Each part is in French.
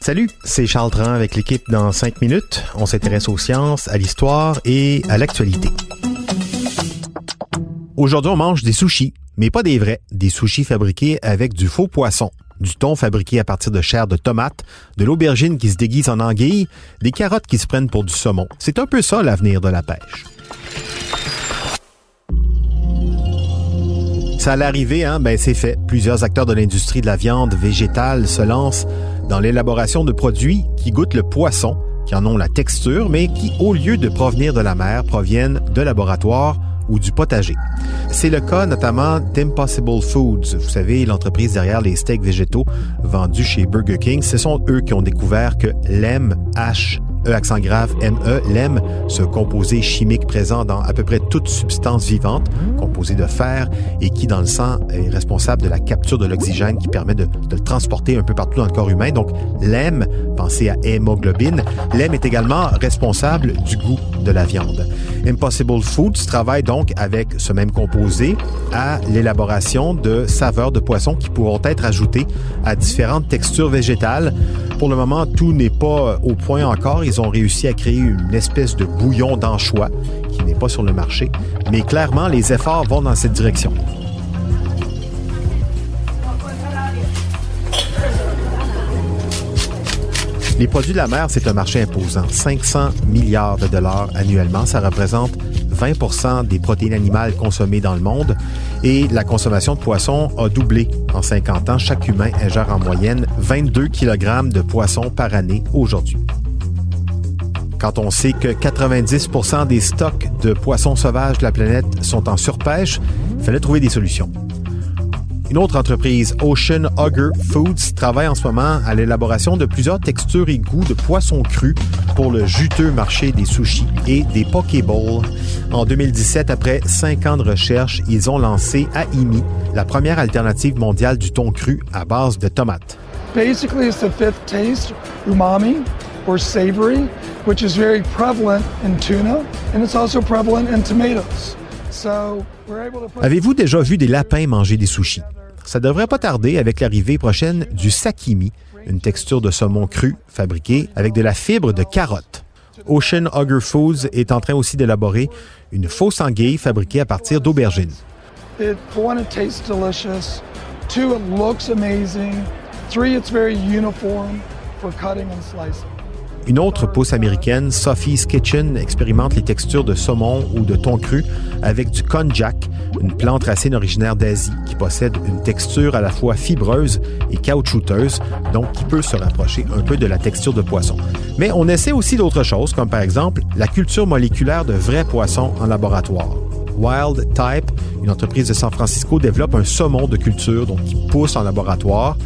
Salut, c'est Charles Tran avec l'équipe dans 5 minutes. On s'intéresse aux sciences, à l'histoire et à l'actualité. Aujourd'hui, on mange des sushis, mais pas des vrais, des sushis fabriqués avec du faux poisson, du thon fabriqué à partir de chair de tomate, de l'aubergine qui se déguise en anguille, des carottes qui se prennent pour du saumon. C'est un peu ça l'avenir de la pêche. Ça à l'arrivée, hein, ben c'est fait. Plusieurs acteurs de l'industrie de la viande végétale se lancent dans l'élaboration de produits qui goûtent le poisson, qui en ont la texture, mais qui, au lieu de provenir de la mer, proviennent de laboratoires ou du potager. C'est le cas notamment d'Impossible Foods. Vous savez, l'entreprise derrière les steaks végétaux vendus chez Burger King. Ce sont eux qui ont découvert que l'MH E accent grave ME, l'EM, ce composé chimique présent dans à peu près toute substance vivante, composé de fer et qui dans le sang est responsable de la capture de l'oxygène qui permet de, de, le transporter un peu partout dans le corps humain. Donc l'EM, pensez à hémoglobine, l'EM est également responsable du goût de la viande. Impossible Foods travaille donc avec ce même composé à l'élaboration de saveurs de poisson qui pourront être ajoutées à différentes textures végétales. Pour le moment, tout n'est pas au point encore. Ils ont réussi à créer une espèce de bouillon d'anchois qui n'est pas sur le marché, mais clairement, les efforts vont dans cette direction. Les produits de la mer, c'est un marché imposant. 500 milliards de dollars annuellement. Ça représente 20% des protéines animales consommées dans le monde et la consommation de poissons a doublé en 50 ans. Chaque humain ingère en moyenne 22 kg de poissons par année aujourd'hui. Quand on sait que 90 des stocks de poissons sauvages de la planète sont en surpêche, il fallait trouver des solutions. Une autre entreprise, Ocean Hugger Foods, travaille en ce moment à l'élaboration de plusieurs textures et goûts de poissons crus pour le juteux marché des sushis et des pokeballs. En 2017, après cinq ans de recherche, ils ont lancé Aimi, la première alternative mondiale du thon cru à base de tomates. Basically, it's the fifth taste, umami or savory, which is very prevalent in tuna, and it's also prevalent in tomatoes. Avez-vous déjà vu des lapins manger des sushis? Ça devrait pas tarder avec l'arrivée prochaine du sakimi, une texture de saumon cru fabriquée avec de la fibre de carotte. Ocean Hugger Foods est en train aussi d'élaborer une fausse anguille fabriquée à partir d'aubergines. It, for one, it tastes delicious. Two, it looks amazing. Three, it's very uniform for cutting and slicing. Une autre pousse américaine, Sophie's Kitchen, expérimente les textures de saumon ou de thon cru avec du konjac, une plante racine originaire d'Asie qui possède une texture à la fois fibreuse et caoutchouteuse, donc qui peut se rapprocher un peu de la texture de poisson. Mais on essaie aussi d'autres choses, comme par exemple la culture moléculaire de vrais poissons en laboratoire. Wild Type, une entreprise de San Francisco, développe un saumon de culture donc qui pousse en laboratoire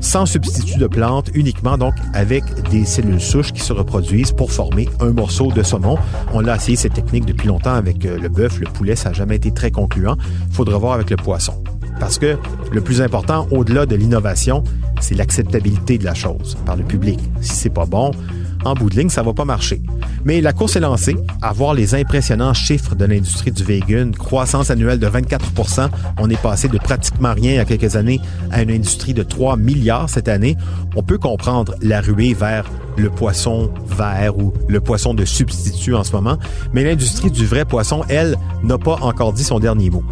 sans substitut de plante, uniquement donc avec des cellules souches qui se reproduisent pour former un morceau de saumon. On l'a essayé cette technique depuis longtemps avec euh, le bœuf, le poulet, ça n'a jamais été très concluant. Faudra voir avec le poisson. Parce que le plus important, au-delà de l'innovation, c'est l'acceptabilité de la chose par le public. Si c'est pas bon, en bout de ligne, ça va pas marcher. Mais la course est lancée. À voir les impressionnants chiffres de l'industrie du vegan, croissance annuelle de 24% On est passé de pratiquement rien il y a quelques années à une industrie de 3 milliards cette année. On peut comprendre la ruée vers le poisson vert ou le poisson de substitut en ce moment. Mais l'industrie du vrai poisson, elle, n'a pas encore dit son dernier mot.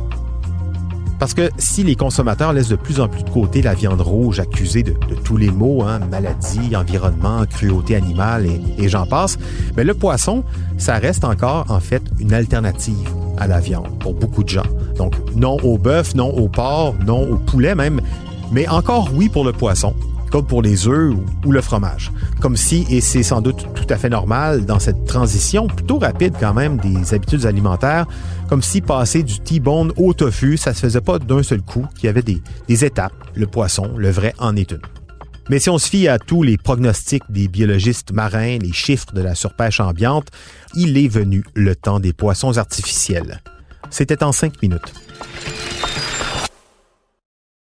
Parce que si les consommateurs laissent de plus en plus de côté la viande rouge accusée de, tous les maux, hein, maladie, environnement, cruauté animale et, et j'en passe, mais le poisson, ça reste encore en fait une alternative à la viande pour beaucoup de gens. Donc non au bœuf, non au porc, non au poulet même, mais encore oui pour le poisson comme pour les œufs ou, le fromage. Comme si, et c'est sans doute tout à fait normal dans cette transition plutôt rapide quand même des habitudes alimentaires, comme si passer du T-bone au tofu, ça se faisait pas d'un seul coup, qu'il y avait des, des étapes. Le poisson, le vrai, en est une. Mais si on se fie à tous les pronostics des biologistes marins, les chiffres de la surpêche ambiante, il est venu le temps des poissons artificiels. C'était en cinq minutes.